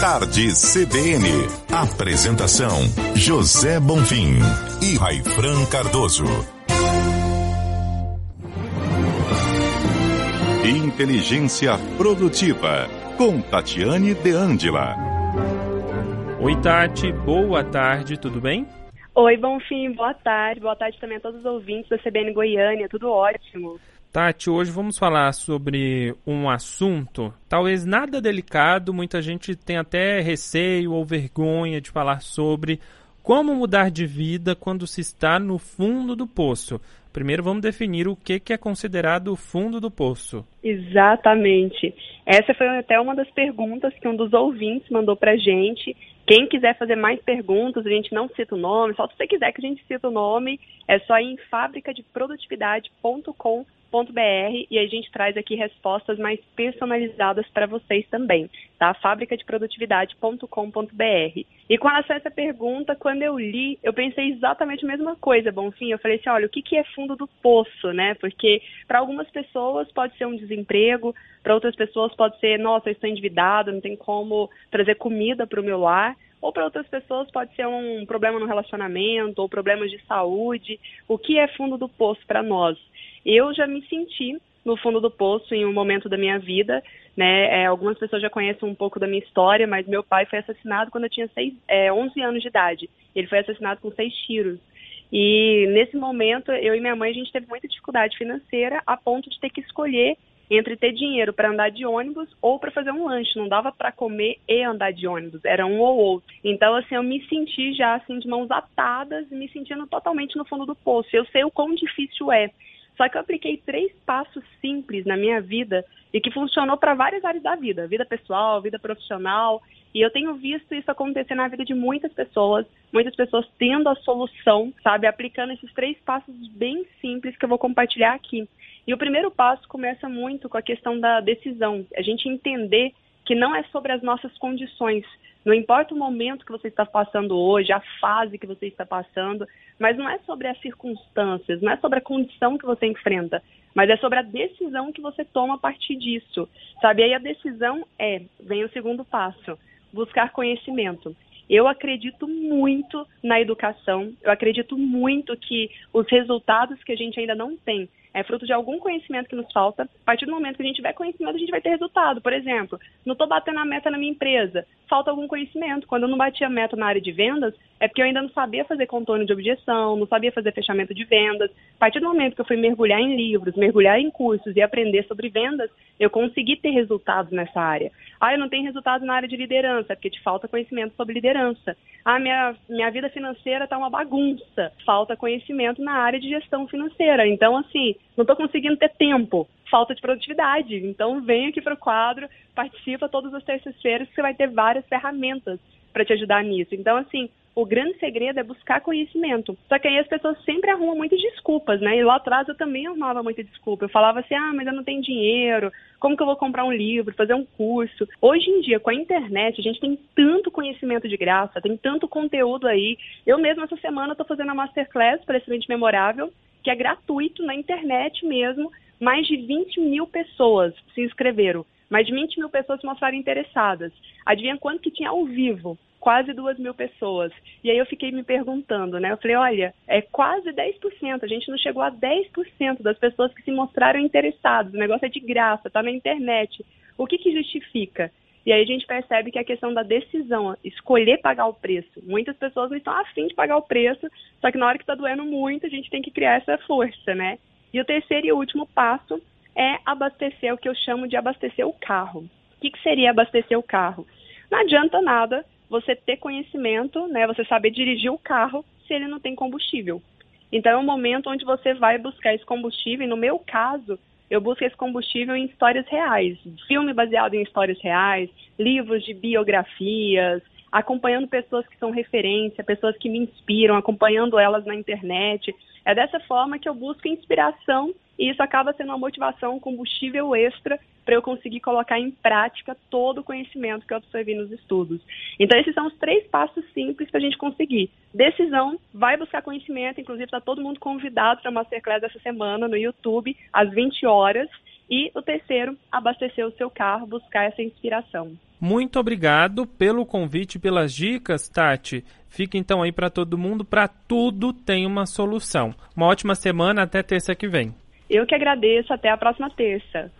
Tarde CBN. Apresentação: José Bonfim e Raifran Cardoso. Inteligência Produtiva, com Tatiane De Angela. Oi, Tati, boa tarde, tudo bem? Oi, Bonfim, boa tarde. Boa tarde também a todos os ouvintes da CBN Goiânia, tudo ótimo. Tati, hoje vamos falar sobre um assunto, talvez nada delicado, muita gente tem até receio ou vergonha de falar sobre como mudar de vida quando se está no fundo do poço. Primeiro vamos definir o que é considerado o fundo do poço. Exatamente. Essa foi até uma das perguntas que um dos ouvintes mandou para gente. Quem quiser fazer mais perguntas, a gente não cita o nome, só se você quiser que a gente cita o nome, é só ir em fabricadeprodutividade.com www.fábrica.com.br e a gente traz aqui respostas mais personalizadas para vocês também, tá? fabricadeprodutividade.com.br. E com relação a essa pergunta, quando eu li, eu pensei exatamente a mesma coisa, Bonfim. Eu falei assim, olha, o que, que é fundo do poço, né? Porque para algumas pessoas pode ser um desemprego, para outras pessoas pode ser, nossa, eu estou endividado, não tem como trazer comida para o meu lar ou para outras pessoas pode ser um problema no relacionamento ou problemas de saúde. O que é fundo do poço para nós? Eu já me senti no fundo do poço em um momento da minha vida, né? É, algumas pessoas já conhecem um pouco da minha história, mas meu pai foi assassinado quando eu tinha seis, é, 11 anos de idade. Ele foi assassinado com seis tiros. E nesse momento, eu e minha mãe, a gente teve muita dificuldade financeira a ponto de ter que escolher entre ter dinheiro para andar de ônibus ou para fazer um lanche. Não dava para comer e andar de ônibus, era um ou outro. Então, assim, eu me senti já assim de mãos atadas, me sentindo totalmente no fundo do poço. Eu sei o quão difícil é. Só que eu apliquei três passos simples na minha vida e que funcionou para várias áreas da vida, vida pessoal, vida profissional. E eu tenho visto isso acontecer na vida de muitas pessoas, muitas pessoas tendo a solução, sabe, aplicando esses três passos bem simples que eu vou compartilhar aqui. E o primeiro passo começa muito com a questão da decisão, a gente entender que não é sobre as nossas condições, não importa o momento que você está passando hoje, a fase que você está passando, mas não é sobre as circunstâncias, não é sobre a condição que você enfrenta, mas é sobre a decisão que você toma a partir disso. Sabe? Aí a decisão é, vem o segundo passo, buscar conhecimento. Eu acredito muito na educação, eu acredito muito que os resultados que a gente ainda não tem é fruto de algum conhecimento que nos falta. A partir do momento que a gente tiver conhecimento, a gente vai ter resultado. Por exemplo, não estou batendo a meta na minha empresa, falta algum conhecimento. Quando eu não bati a meta na área de vendas, é porque eu ainda não sabia fazer contorno de objeção, não sabia fazer fechamento de vendas. A partir do momento que eu fui mergulhar em livros, mergulhar em cursos e aprender sobre vendas, eu consegui ter resultados nessa área. Ah, eu não tenho resultado na área de liderança, é porque te falta conhecimento sobre liderança. Ah, minha, minha vida financeira está uma bagunça, falta conhecimento na área de gestão financeira. Então, assim, não estou conseguindo ter tempo, falta de produtividade. Então, vem aqui para o quadro, participa todas as terças-feiras, que você vai ter várias ferramentas para te ajudar nisso. Então, assim, o grande segredo é buscar conhecimento. Só que aí as pessoas sempre arrumam muitas desculpas, né? E lá atrás eu também arrumava muita desculpa. Eu falava assim, ah, mas eu não tenho dinheiro, como que eu vou comprar um livro, fazer um curso? Hoje em dia, com a internet, a gente tem tanto conhecimento de graça, tem tanto conteúdo aí. Eu mesma essa semana estou fazendo a Masterclass para Excelente Memorável, que é gratuito na internet mesmo. Mais de 20 mil pessoas se inscreveram. Mais de 20 mil pessoas se mostraram interessadas. Adivinha quanto que tinha ao vivo? quase duas mil pessoas. E aí eu fiquei me perguntando, né? Eu falei, olha, é quase 10%, a gente não chegou a 10% das pessoas que se mostraram interessadas. O negócio é de graça, tá na internet. O que, que justifica? E aí a gente percebe que a questão da decisão, escolher pagar o preço. Muitas pessoas não estão afim de pagar o preço, só que na hora que está doendo muito, a gente tem que criar essa força, né? E o terceiro e último passo é abastecer, o que eu chamo de abastecer o carro. O que, que seria abastecer o carro? Não adianta nada você ter conhecimento, né, você saber dirigir o carro se ele não tem combustível. Então é um momento onde você vai buscar esse combustível, e no meu caso, eu busco esse combustível em histórias reais, filme baseado em histórias reais, livros de biografias, acompanhando pessoas que são referência, pessoas que me inspiram, acompanhando elas na internet. É dessa forma que eu busco inspiração e isso acaba sendo uma motivação, um combustível extra para eu conseguir colocar em prática todo o conhecimento que eu absorvi nos estudos. Então, esses são os três passos simples para a gente conseguir. Decisão, vai buscar conhecimento, inclusive está todo mundo convidado para a Masterclass essa semana no YouTube, às 20 horas. E o terceiro, abastecer o seu carro, buscar essa inspiração. Muito obrigado pelo convite e pelas dicas, Tati. Fica então aí para todo mundo, para tudo tem uma solução. Uma ótima semana, até terça que vem. Eu que agradeço, até a próxima terça.